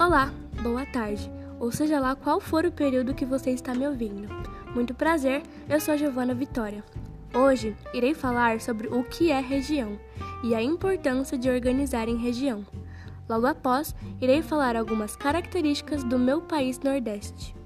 Olá, boa tarde, ou seja lá qual for o período que você está me ouvindo. Muito prazer, eu sou a Giovana Vitória. Hoje irei falar sobre o que é região e a importância de organizar em região. Logo após, irei falar algumas características do meu país Nordeste.